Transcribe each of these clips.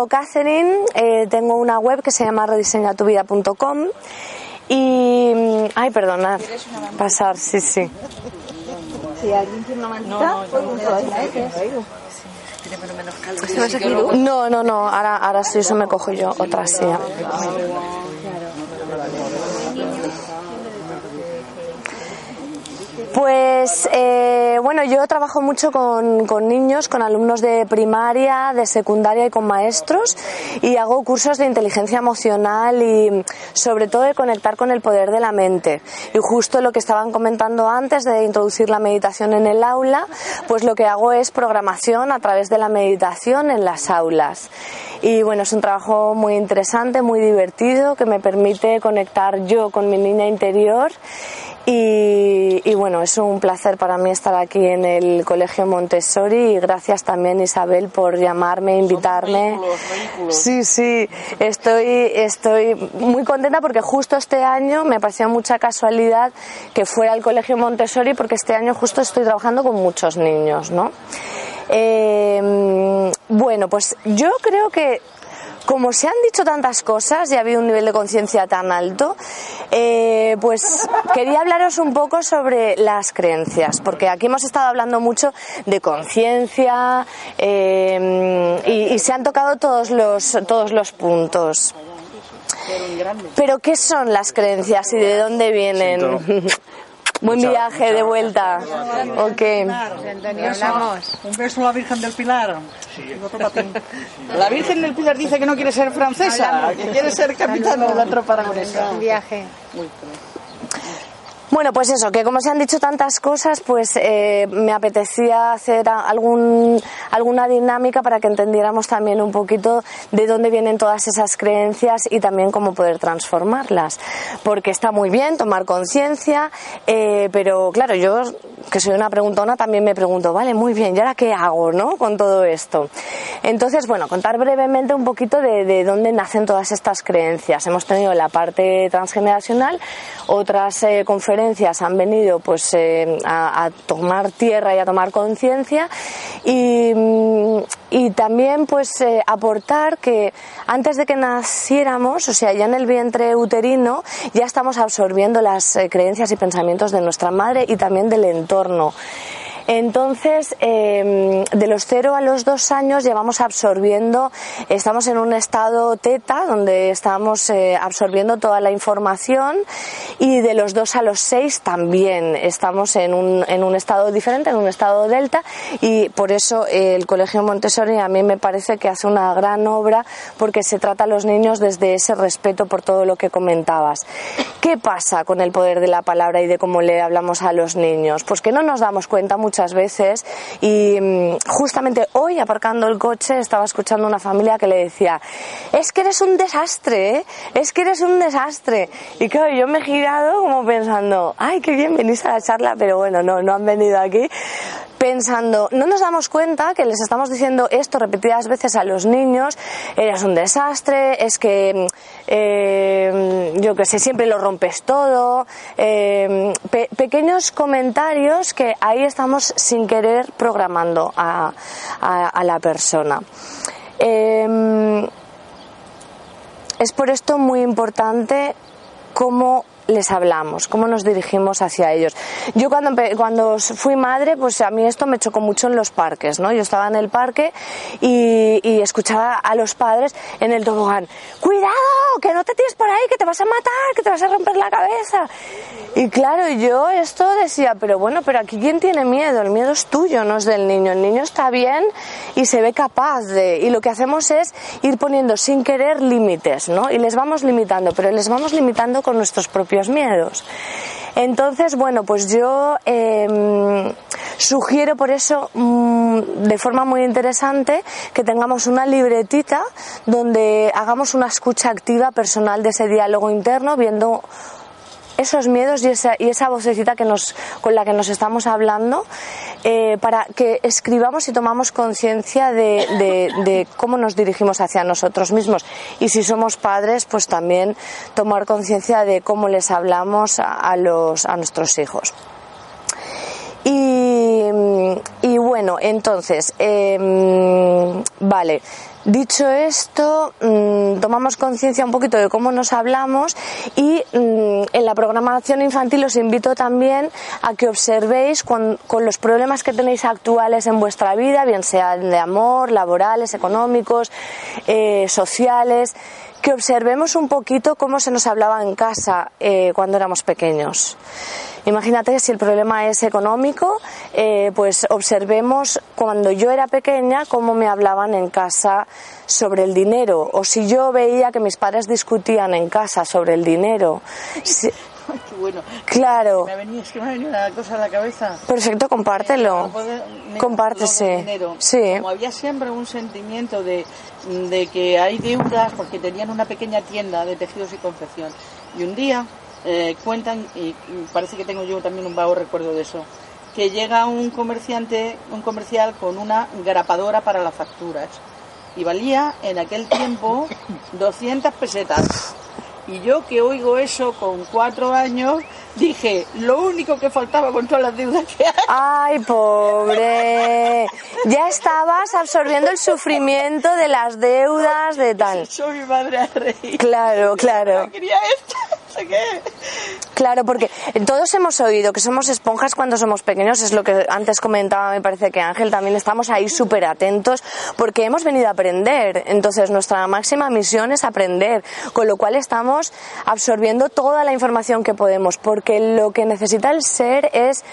llamo Catherine, eh, tengo una web que se llama rediseñatuvida.com y... mm, Ay, perdonad, pasar, sí, sí. Si alguien tiene una mantita, No, no, no, ahora, ahora sí, eso me cojo yo, otra silla. Pues eh, bueno, yo trabajo mucho con, con niños, con alumnos de primaria, de secundaria y con maestros y hago cursos de inteligencia emocional y sobre todo de conectar con el poder de la mente. Y justo lo que estaban comentando antes de introducir la meditación en el aula, pues lo que hago es programación a través de la meditación en las aulas. Y bueno, es un trabajo muy interesante, muy divertido, que me permite conectar yo con mi niña interior y, y, bueno, es un placer para mí estar aquí en el Colegio Montessori y gracias también Isabel por llamarme, invitarme. Sí, sí, estoy, estoy muy contenta porque justo este año me pareció mucha casualidad que fuera al Colegio Montessori porque este año justo estoy trabajando con muchos niños, ¿no? Eh, bueno, pues yo creo que como se han dicho tantas cosas y ha habido un nivel de conciencia tan alto, eh, pues quería hablaros un poco sobre las creencias, porque aquí hemos estado hablando mucho de conciencia eh, y, y, se han tocado todos los, todos los puntos. Pero ¿qué son las creencias y de dónde vienen? Buen viaje de vuelta. Ok. Un beso a la Virgen del Pilar. La Virgen del Pilar dice que no quiere ser francesa, que quiere ser capitana de la tropa aragonesa. Un viaje. Bueno, pues eso, que como se han dicho tantas cosas, pues eh, me apetecía hacer algún, alguna dinámica para que entendiéramos también un poquito de dónde vienen todas esas creencias y también cómo poder transformarlas. Porque está muy bien tomar conciencia, eh, pero claro, yo que soy una preguntona también me pregunto, vale, muy bien, ¿y ahora qué hago, no? Con todo esto. Entonces, bueno, contar brevemente un poquito de, de dónde nacen todas estas creencias. Hemos tenido la parte transgeneracional, otras eh, conferencias han venido pues eh, a, tomar tierra y a tomar conciencia y, y, también pues eh, aportar que antes de que naciéramos, o sea, ya en el vientre uterino, ya estamos absorbiendo las eh, creencias y pensamientos de nuestra madre y también del entorno. Entonces, eh, de los 0 a los 2 años llevamos absorbiendo, estamos en un estado teta, donde estamos eh, absorbiendo toda la información, y de los 2 a los 6 también estamos en un, en un estado diferente, en un estado delta, y por eso eh, el Colegio Montessori a mí me parece que hace una gran obra, porque se trata a los niños desde ese respeto por todo lo que comentabas. ¿Qué pasa con el poder de la palabra y de cómo le hablamos a los niños? Pues que no nos damos cuenta muchas veces y mm, justamente hoy aparcando el coche estaba escuchando una familia que le decía es que eres un desastre, ¿eh? es que eres un desastre y claro yo me he girado como pensando ay qué bien venís a la charla pero bueno no, no han venido aquí. Pensando, no nos damos cuenta que les estamos diciendo esto repetidas veces a los niños, eres un desastre, es que eh, yo que sé, siempre lo rompes todo, eh, pe pequeños comentarios que ahí estamos sin querer programando a, la persona. Eh, es por esto muy importante cómo les hablamos, cómo nos dirigimos hacia ellos. Yo cuando, cuando fui madre, pues a mí esto me chocó mucho en los parques, ¿no? Yo estaba en el parque y, y escuchaba a los padres en el tobogán, cuidado, que no te tires por ahí, que te vas a matar, que te vas a romper la cabeza. Y claro, yo esto decía, pero bueno, pero aquí quién tiene miedo, el miedo es tuyo, no es del niño. El niño está bien y se ve capaz de, y lo que hacemos es ir poniendo sin querer límites, ¿no? Y les vamos limitando, pero les vamos limitando con nuestros propios miedos. Entonces, bueno, pues yo eh, sugiero por eso mmm, de forma muy interesante que tengamos una libretita donde hagamos una escucha activa personal de ese diálogo interno, viendo esos miedos y esa, y esa vocecita que nos, con la que nos estamos hablando eh, para que escribamos y tomamos conciencia de, de, de, cómo nos dirigimos hacia nosotros mismos. Y si somos padres, pues también tomar conciencia de cómo les hablamos a, a, los, a nuestros hijos. Y, y bueno, entonces, em, vale. Dicho esto, mm, tomamos conciencia un poquito de cómo nos hablamos y mm, en la programación infantil os invito también a que observéis con, los problemas que tenéis actuales en vuestra vida, bien sean de amor, laborales, económicos, eh, sociales, que observemos un poquito cómo se nos hablaba en casa eh, cuando éramos pequeños. Imagínate si el problema es económico, eh, pues observemos cuando yo era pequeña cómo me hablaban en casa sobre el dinero o si yo veía que mis padres discutían en casa sobre el dinero. qué bueno. Claro. Me ha venido, es que me ha venido una cosa a la cabeza. Perfecto, compártelo. Compártese. Sí. Como había siempre un sentimiento de, de que hay deudas porque tenían una pequeña tienda de tejidos y confección. Y un día eh, cuentan, y parece que tengo yo también un vago recuerdo de eso, que llega un comerciante, un comercial con una grapadora para las facturas y valía en aquel tiempo 200 pesetas. Y yo que oigo eso con cuatro años, dije, lo único que faltaba con todas las deudas que hay. Ay, pobre. Ya estabas absorbiendo el sufrimiento de las deudas, de tal. Soy mi madre a reír. Claro, claro. quería esto. Claro, porque todos hemos oído que somos esponjas cuando somos pequeños, es lo que antes comentaba, me parece que Ángel también estamos ahí súper atentos porque hemos venido a aprender. Entonces, nuestra máxima misión es aprender, con lo cual estamos absorbiendo toda la información que podemos, porque lo que necesita el ser es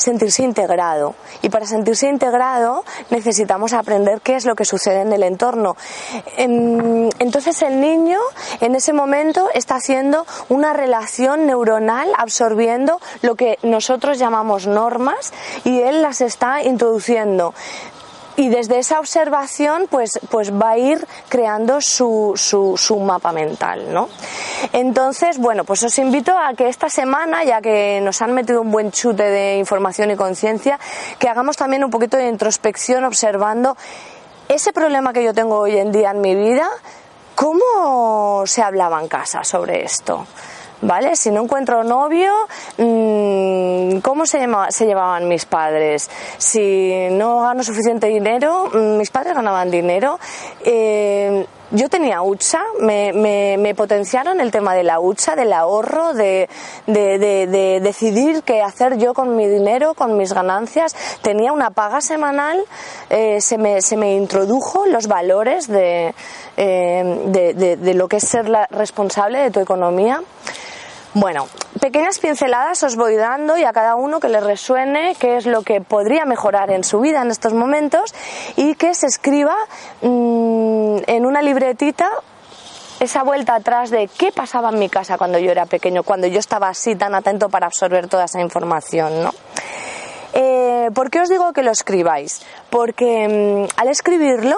sentirse integrado. Y para sentirse integrado necesitamos aprender qué es lo que sucede en el entorno. Entonces el niño en ese momento está haciendo una relación neuronal absorbiendo lo que nosotros llamamos normas y él las está introduciendo y desde esa observación pues, pues va a ir creando su, su, su, mapa mental, ¿no? Entonces, bueno, pues os invito a que esta semana, ya que nos han metido un buen chute de información y conciencia, que hagamos también un poquito de introspección observando ese problema que yo tengo hoy en día en mi vida, ¿cómo se hablaba en casa sobre esto? ¿Vale? Si no encuentro novio, mm, ¿cómo se, se llevaban mis padres? Si no gano suficiente dinero, mm, mis padres ganaban dinero. Eh, yo tenía hucha, me, me, potenciaron el tema de la hucha, del ahorro, de, de, decidir qué hacer yo con mi dinero, con mis ganancias. Tenía una paga semanal, eh, se, me, se me introdujo los valores de, eh, de lo que es ser la responsable de tu economía. Bueno, pequeñas pinceladas os voy dando y a cada uno que le resuene qué es lo que podría mejorar en su vida en estos momentos y que se escriba mm, en una libretita esa vuelta atrás de qué pasaba en mi casa cuando yo era pequeño, cuando yo estaba así tan atento para absorber toda esa información, ¿no? Eh, ¿Por qué os digo que lo escribáis? Porque mm, al escribirlo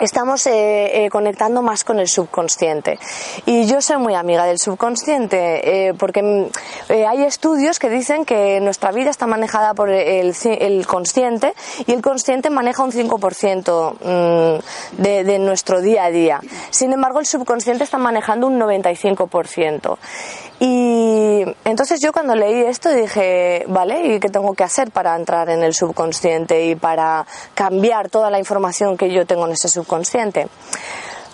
estamos eh, eh, conectando más con el subconsciente. Y yo soy muy amiga del subconsciente eh, porque mm, hay estudios que dicen que nuestra vida está manejada por el, consciente y el consciente maneja un 5% mm, de, de nuestro día a día. Sin embargo, el subconsciente está manejando un 95%. Y entonces yo cuando leí esto dije, vale, ¿y qué tengo que hacer para entrar en el subconsciente y para cambiar toda la información que yo tengo en ese subconsciente?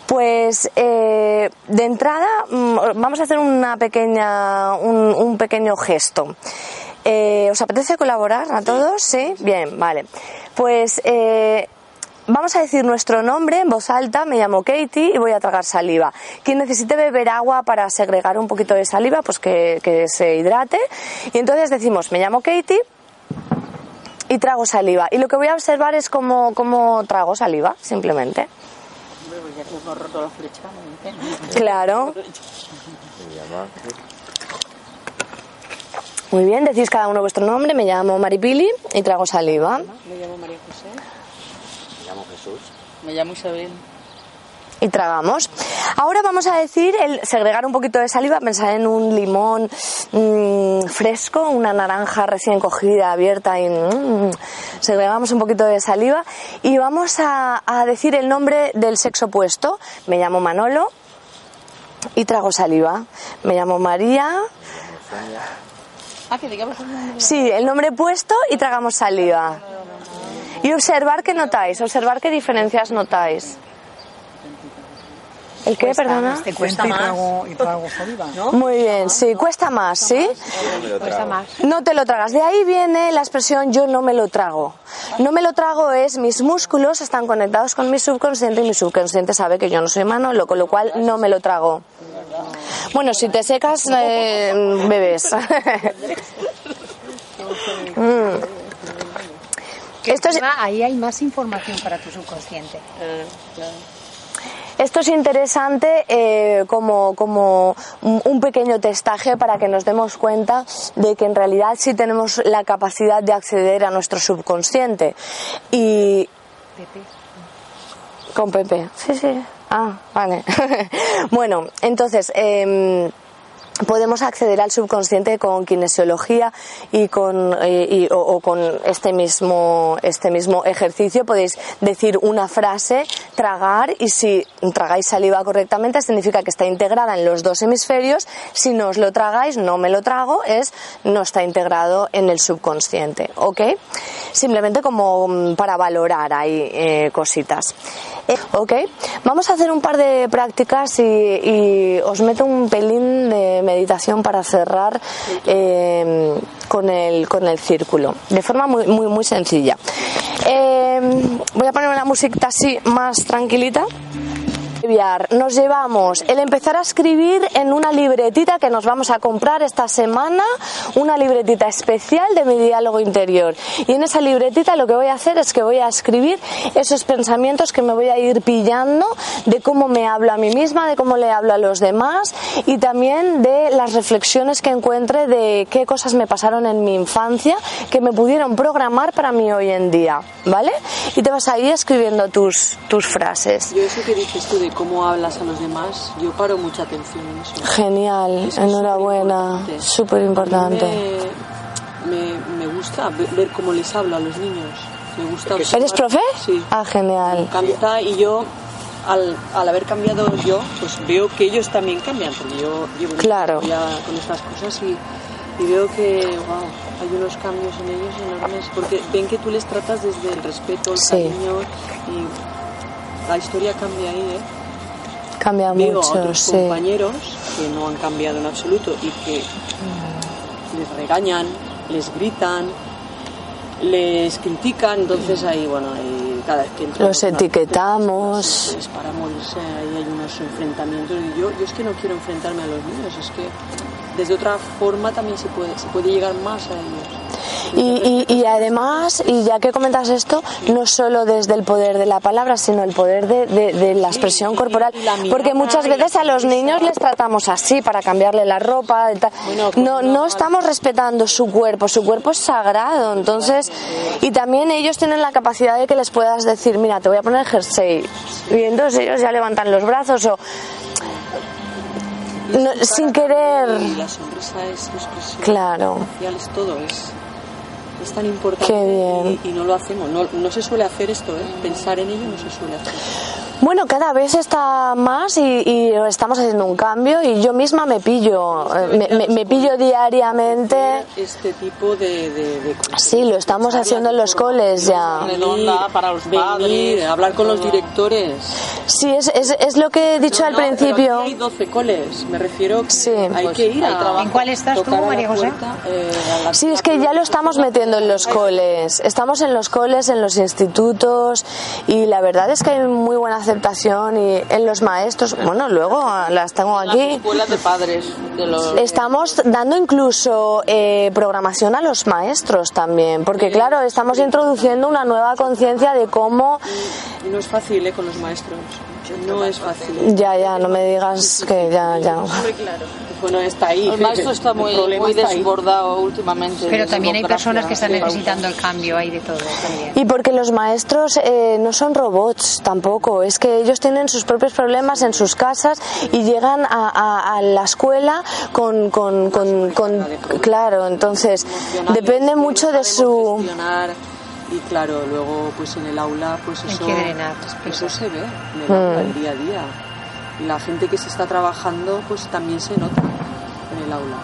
Pues eh, de entrada mm, vamos a hacer una pequeña, un, pequeño gesto. Eh, ¿Os apetece colaborar a todos? Sí, bien, vale. Pues eh, Vamos a decir nuestro nombre en voz alta, me llamo Katie y voy a tragar saliva. Quien necesite beber agua para segregar un poquito de saliva, pues que, se hidrate. Y entonces decimos, me llamo Katie y trago saliva. Y lo que voy a observar es cómo, cómo trago saliva, simplemente. Claro. Muy bien, decís cada uno vuestro nombre. Me llamo Maripili y trago saliva. Me llamo María José llamo Jesús. Me llamo Isabel. Y tragamos. Ahora vamos a decir el segregar un poquito de saliva, pensar en un limón mm, fresco, una naranja recién cogida, abierta y mm, segregamos un poquito de saliva y vamos a, decir el nombre del sexo opuesto. Me llamo Manolo y trago saliva. Me llamo María. Ah. Sí, el nombre puesto y tragamos saliva. Y observar qué notáis, observar qué diferencias notáis. ¿El qué, perdona? Te cuesta y trago, y trago saliva. ¿no? Muy bien, sí, cuesta más, ¿sí? Cuesta más. No te lo tragas. De ahí viene la expresión yo no me lo trago. No me lo trago es mis músculos están conectados con mi subconsciente y mi subconsciente sabe que yo no soy Manolo, con lo cual no me lo trago. Bueno, si te secas, eh, bebes. Mm. Esto es, ahí hay más información para tu subconsciente. Esto es interesante eh, como, como un pequeño testaje para que nos demos cuenta de que en realidad sí tenemos la capacidad de acceder a nuestro subconsciente. Y Pepe. con Pepe, sí, sí. Ah, vale. bueno, entonces, em, podemos acceder al subconsciente con kinesiología y con eh, y- o, con este mismo este mismo ejercicio. Podéis decir una frase tragar y si tragáis saliva correctamente significa que está integrada en los dos hemisferios. Si no os lo tragáis no me lo trago es no está integrado en el subconsciente ¿ok? simplemente como mm, para valorar ahí eh, cositas. Eh, ok vamos a hacer un par de prácticas y, y os meto un pelín de meditación para cerrar eh, con, el, con el círculo, de forma muy, muy, muy sencilla. Eh, voy a ponerme la musiquita así más tranquilita. Nos llevamos el empezar a escribir en una libretita que nos vamos a comprar esta semana, una libretita especial de mi diálogo interior. Y en esa libretita lo que voy a hacer es que voy a escribir esos pensamientos que me voy a ir pillando de cómo me hablo a mí misma, de cómo le hablo a los demás y también de las reflexiones que encuentre de qué cosas me pasaron en mi infancia que me pudieron programar para mí hoy en día, ¿vale? Y te vas a ir escribiendo tus, tus frases. Yo eso que dices tú de cómo hablas a los demás, yo paro mucha atención en eso. Genial, Eso es enhorabuena, súper importante. Me, me, me gusta ve- ver cómo les hablo a los niños. Me gusta observar- ¿Eres profe? Sí. Ah, genial. Encanta y yo, al, al haber cambiado yo, pues veo que ellos también cambian, porque yo llevo Claro. ya con estas cosas y, y veo que, wow, hay unos cambios en ellos enormes, porque ven que tú les tratas desde el respeto, el Sí. cariño y la historia cambia ahí, ¿eh? Cambia Veo a mucho, otros sí. compañeros que no han cambiado en absoluto y que les regañan, les gritan, les critican, entonces ahí, bueno, ahí cada vez que entramos Los etiquetamos. Es para morirse, ahí hay unos enfrentamientos y yo, yo es que no quiero enfrentarme a los niños, es que desde otra forma también se puede, se puede llegar más a ellos. Y, y, y además, y ya que comentas esto, no solo desde el poder de la palabra, sino el poder de, de- de la expresión corporal. Porque muchas veces a los niños les tratamos así para cambiarle la ropa. No, no estamos respetando su cuerpo, su cuerpo es sagrado. Entonces, y también ellos tienen la capacidad de que les puedas decir, mira, te voy a poner jersey. Y entonces ellos ya levantan los brazos o. No, sin querer. La sonrisa es expresión Claro. facial, es todo, es, es tan importante Qué bien. Y, y no lo hacemos, no, no se suele hacer esto, ¿eh? pensar en ello no se suele hacer. Bueno, cada vez está más y, y estamos haciendo un cambio y yo misma me pillo, eh, me, me- me pillo diariamente. Este tipo de... de, de Sí, lo estamos haciendo en los coles ya. Para los venir, padres, hablar con los directores. Sí, es, es, es lo que he dicho al No, principio. aquí hay 12 coles, me refiero que Sí. hay Pues que ir a trabajo. ¿En cuál estás tú, tocar a la María José? puerta, eh, Sí, es que ya lo estamos metiendo en los coles. Estamos en los coles, en los institutos y la verdad es que hay muy buena aceptación y en los maestros. Bueno, luego ah, las tengo Las aquí. escuelas de padres. De los, Estamos dando incluso eh, programación a los maestros también, porque claro, estamos introduciendo una nueva conciencia de cómo... No es fácil eh, con los maestros, no es fácil. Ya, ya, no me digas que ya, ya. Bueno, está ahí. el maestro está muy, muy desbordado últimamente. Pero también hay personas que están necesitando el cambio, hay de todo también. Y porque los maestros eh, no son robots tampoco, es que ellos tienen sus propios problemas en sus casas y llegan a, a- a la escuela con, con, con, con- Claro, entonces depende mucho de su... Y claro, luego pues en el aula pues Hay eso, que drenar, eso se ve en el, Mm. aula, el día a día. Y la gente que se está trabajando pues también se nota en el aula.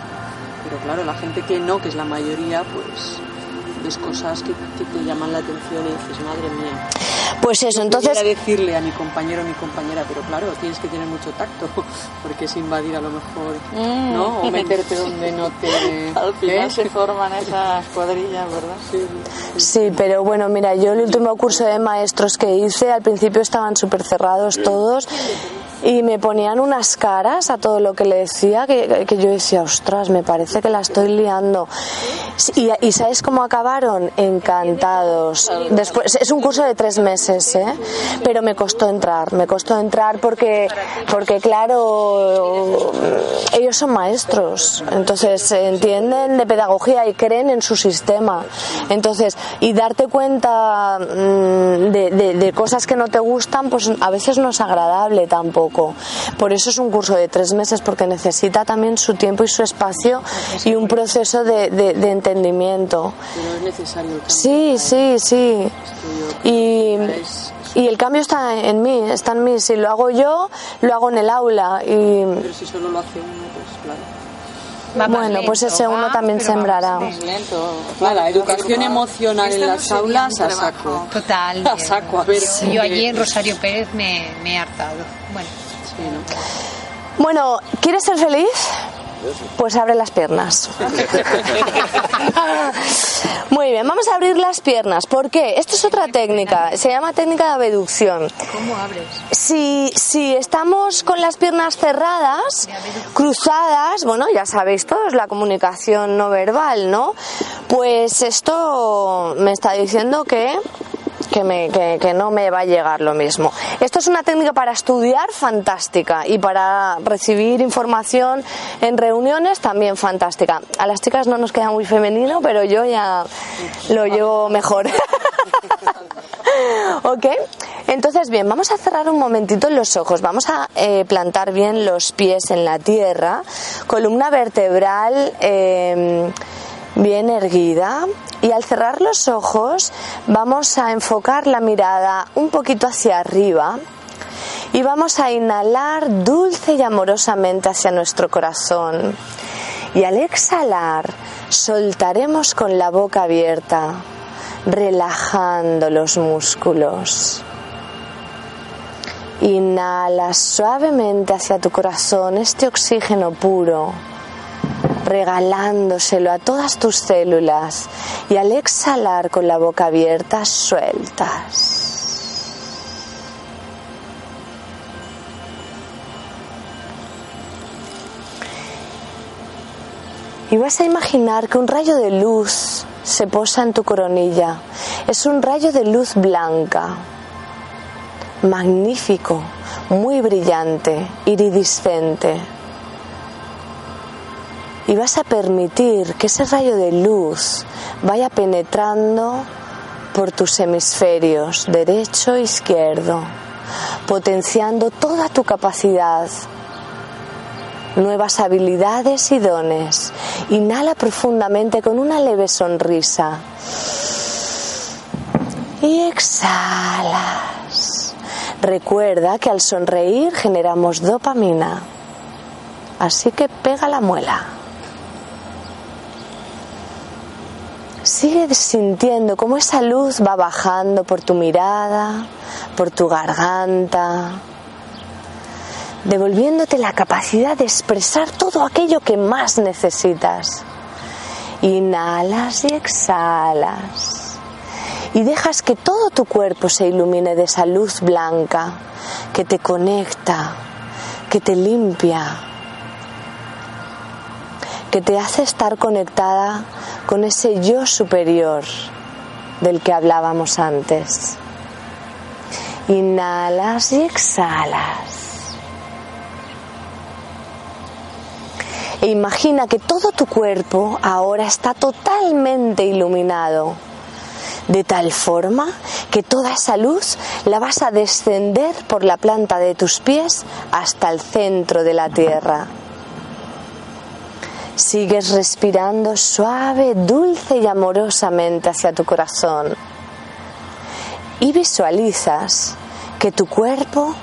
Pero claro, la gente que no, que es la mayoría, pues ves cosas que, que te llaman la atención y dices, madre mía. Pues eso, entonces Pudiera decirle a mi compañero o mi compañera, pero claro, tienes que tener mucho tacto, porque es invadir a lo mejor, ¿no? O meterte donde no te... Al final ¿eh? se forman esas cuadrillas, ¿verdad? Sí, pero bueno, mira, yo el último curso de maestros que hice, al principio estaban súper cerrados todos y me ponían unas caras a todo lo que le decía que, que yo decía, ostras, me parece que la estoy liando. Y, y ¿sabes cómo acabaron? Encantados. Después, es un curso de tres meses, ¿eh? Pero me costó entrar, me costó entrar porque, porque claro, ellos son maestros, entonces entienden de pedagogía y creen en su sistema. Entonces, y darte cuenta mm, de, de- cosas que no te gustan, pues a veces no es agradable tampoco. Por eso es un curso de tres meses, porque necesita también su tiempo y su espacio y un proceso de, de- de entendimiento. Pero es necesario el cambio. Sí, sí, sí. Y, y el cambio está en mí, está en mí. Si lo hago yo, lo hago en el aula. Y Pero si solo lo hace uno, pues claro. Bueno, pues lento, ese uno va, también sembrará. Nada, educación emocional en no las aulas a saco. Total. A saco, a ver. Yo, yo allí en Rosario Pérez me, me he hartado. Bueno, Sí, ¿no? Bueno, ¿quieres ser feliz? Pues abre las piernas. Muy bien, vamos a abrir las piernas. ¿Por qué? Esto es otra técnica, se llama técnica de abducción. ¿cómo abres? Si, si estamos con las piernas cerradas, cruzadas, bueno, ya sabéis todos, la comunicación no verbal, ¿no? Pues esto me está diciendo que, que, me- que- que no me va a llegar lo mismo. Esto es una técnica para estudiar fantástica y para recibir información en reuniones también fantástica. A las chicas no nos queda muy femenino, pero yo ya lo llevo mejor. ¿Ok? Entonces, bien, vamos a cerrar un momentito los ojos. Vamos a eh, plantar bien los pies en la tierra, columna vertebral eh, bien erguida. Y al cerrar los ojos, vamos a enfocar la mirada un poquito hacia arriba. Y vamos a inhalar dulce y amorosamente hacia nuestro corazón. Y al exhalar, soltaremos con la boca abierta, relajando los músculos. Inhala suavemente hacia tu corazón este oxígeno puro, regalándoselo a todas tus células. Y al exhalar con la boca abierta, sueltas. Y vas a imaginar que un rayo de luz se posa en tu coronilla. Es un rayo de luz blanca, magnífico, muy brillante, iridiscente. Y vas a permitir que ese rayo de luz vaya penetrando por tus hemisferios derecho e izquierdo, potenciando toda tu capacidad nuevas habilidades y dones. Inhala profundamente con una leve sonrisa. Y exhalas. Recuerda que al sonreír generamos dopamina. Así que pega la muela. Sigue sintiendo cómo esa luz va bajando por tu mirada, por tu garganta, devolviéndote la capacidad de expresar todo aquello que más necesitas. Inhalas y exhalas. Y dejas que todo tu cuerpo se ilumine de esa luz blanca que te conecta, que te limpia, que te hace estar conectada con ese yo superior del que hablábamos antes. Inhalas y exhalas. E imagina que todo tu cuerpo ahora está totalmente iluminado, de tal forma que toda esa luz la vas a descender por la planta de tus pies hasta el centro de la tierra. Sigues respirando suave, dulce y amorosamente hacia tu corazón. Y visualizas que tu cuerpo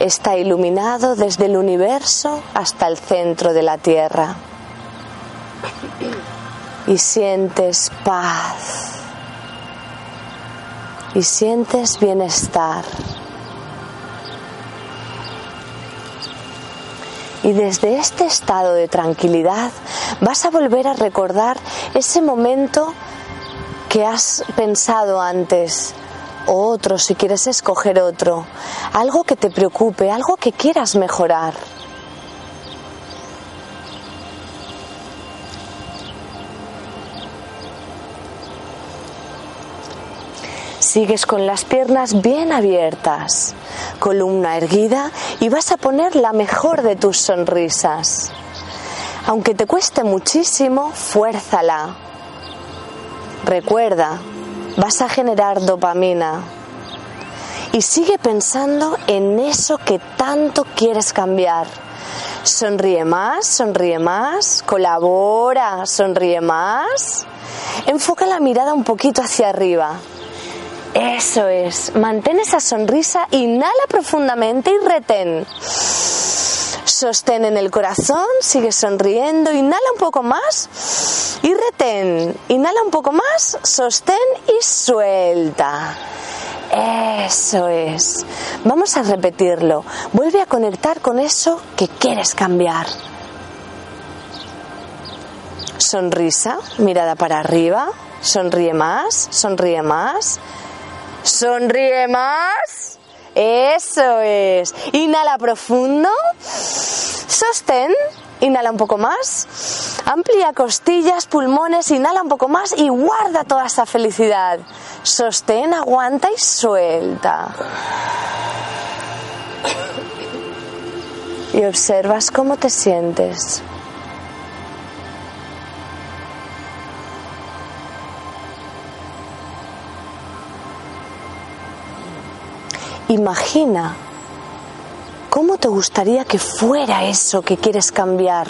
está iluminado desde el universo hasta el centro de la tierra. Y sientes paz, y sientes bienestar. Y desde este estado de tranquilidad vas a volver a recordar ese momento que has pensado antes, o otro si quieres escoger otro, algo que te preocupe, algo que quieras mejorar. Sigues con las piernas bien abiertas, columna erguida y vas a poner la mejor de tus sonrisas. Aunque te cueste muchísimo, fuérzala. Recuerda, vas a generar dopamina. Y sigue pensando en eso que tanto quieres cambiar. Sonríe más, sonríe más, colabora, sonríe más. Enfoca la mirada un poquito hacia arriba. Eso es, mantén esa sonrisa, inhala profundamente y retén. Sostén en el corazón, sigue sonriendo, inhala un poco más y retén. Inhala un poco más, sostén y suelta. Eso es. Vamos a repetirlo. Vuelve a conectar con eso que quieres cambiar. Sonrisa, mirada para arriba. Sonríe más, sonríe más. Sonríe más. Eso es. Inhala profundo. Sostén. Inhala un poco más. Amplía costillas, pulmones. Inhala un poco más y guarda toda esa felicidad. Sostén, aguanta y suelta. Y observas cómo te sientes. Imagina cómo te gustaría que fuera eso que quieres cambiar.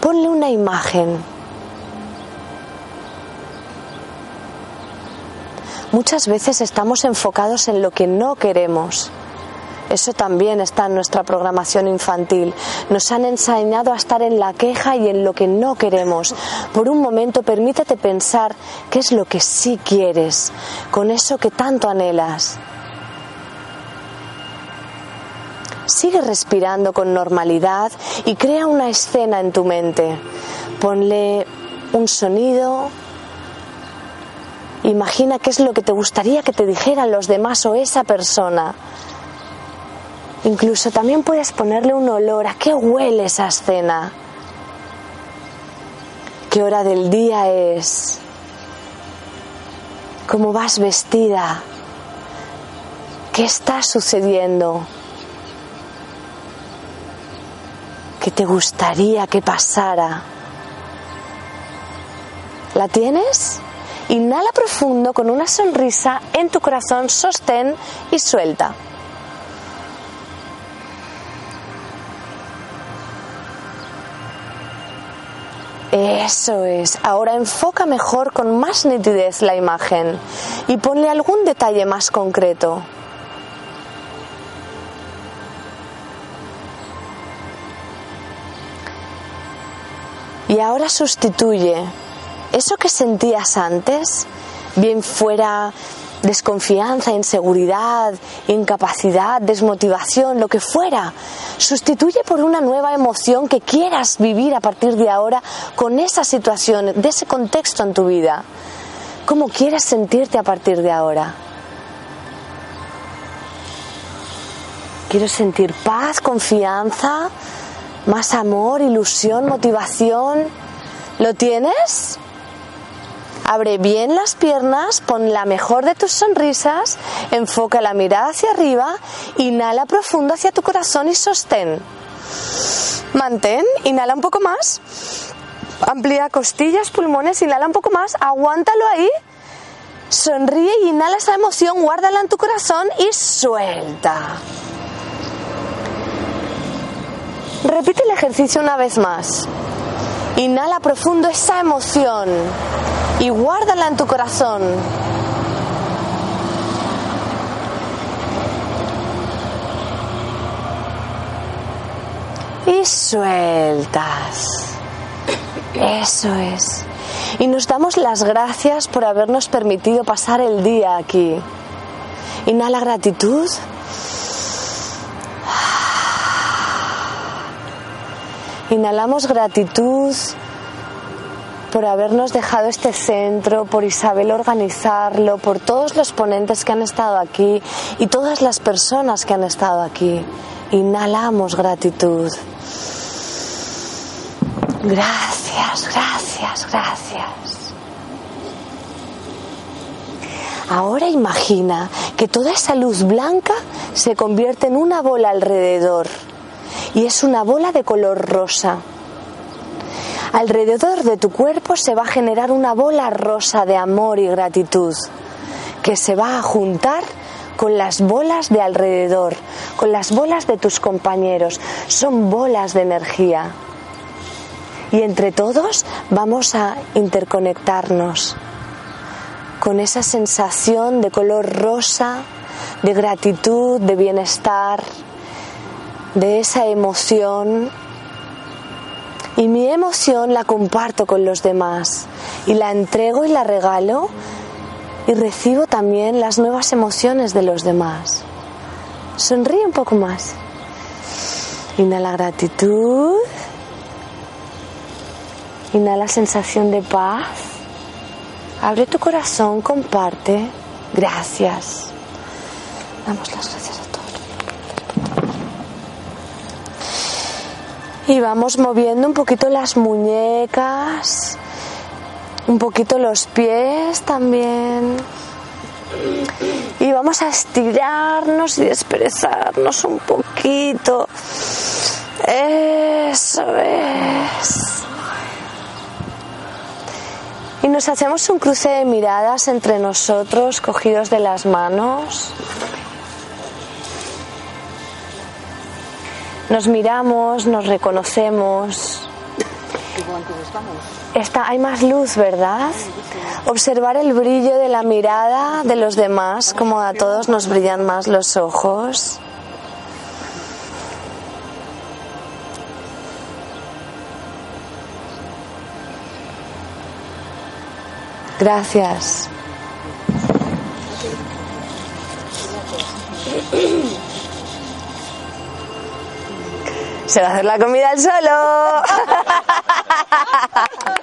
Ponle una imagen. Muchas veces estamos enfocados en lo que no queremos. Eso también está en nuestra programación infantil. Nos han enseñado a estar en la queja y en lo que no queremos. Por un momento permítete pensar qué es lo que sí quieres, con eso que tanto anhelas. Sigue respirando con normalidad y crea una escena en tu mente. Ponle un sonido. Imagina qué es lo que te gustaría que te dijeran los demás o esa persona. Incluso también puedes ponerle un olor. ¿A qué huele esa escena? ¿Qué hora del día es? ¿Cómo vas vestida? ¿Qué está sucediendo? ¿Qué te gustaría que pasara? ¿La tienes? Inhala profundo con una sonrisa en tu corazón, sostén y suelta. Eso es. Ahora enfoca mejor con más nitidez la imagen y ponle algún detalle más concreto. Y ahora sustituye eso que sentías antes, bien fuera desconfianza, inseguridad, incapacidad, desmotivación, lo que fuera. Sustituye por una nueva emoción que quieras vivir a partir de ahora con esa situación, de ese contexto en tu vida. ¿Cómo quieres sentirte a partir de ahora? Quiero sentir paz, confianza, más amor, ilusión, motivación. ¿Lo tienes? Abre bien las piernas, pon la mejor de tus sonrisas, enfoca la mirada hacia arriba, inhala profundo hacia tu corazón y sostén. Mantén, inhala un poco más. Amplía costillas, pulmones, inhala un poco más, aguántalo ahí. Sonríe y inhala esa emoción, guárdala en tu corazón y suelta. Repite el ejercicio una vez más. Inhala profundo esa emoción y guárdala en tu corazón. Y sueltas. Eso es. Y nos damos las gracias por habernos permitido pasar el día aquí. Inhala gratitud. Inhalamos gratitud por habernos dejado este centro, por Isabel organizarlo, por todos los ponentes que han estado aquí y todas las personas que han estado aquí. Inhalamos gratitud. Gracias, gracias, gracias. Ahora imagina que toda esa luz blanca se convierte en una bola alrededor y es una bola de color rosa. Alrededor de tu cuerpo se va a generar una bola rosa de amor y gratitud que se va a juntar con las bolas de alrededor, con las bolas de tus compañeros. Son bolas de energía. Y entre todos vamos a interconectarnos con esa sensación de color rosa, de gratitud, de bienestar, de esa emoción. Y mi emoción la comparto con los demás y la entrego y la regalo y recibo también las nuevas emociones de los demás. Sonríe un poco más. Inhala gratitud. Inhala sensación de paz. Abre tu corazón, comparte. Gracias. Damos las gracias a todos. Y vamos moviendo un poquito las muñecas, un poquito los pies también. Y vamos a estirarnos y desperezarnos un poquito. Eso es. Y nos hacemos un cruce de miradas entre nosotros, cogidos de las manos. Nos miramos, nos reconocemos. Está, hay más luz, ¿verdad? Observar el brillo de la mirada de los demás, como a todos nos brillan más los ojos. Gracias. Se va a hacer la comida al solo.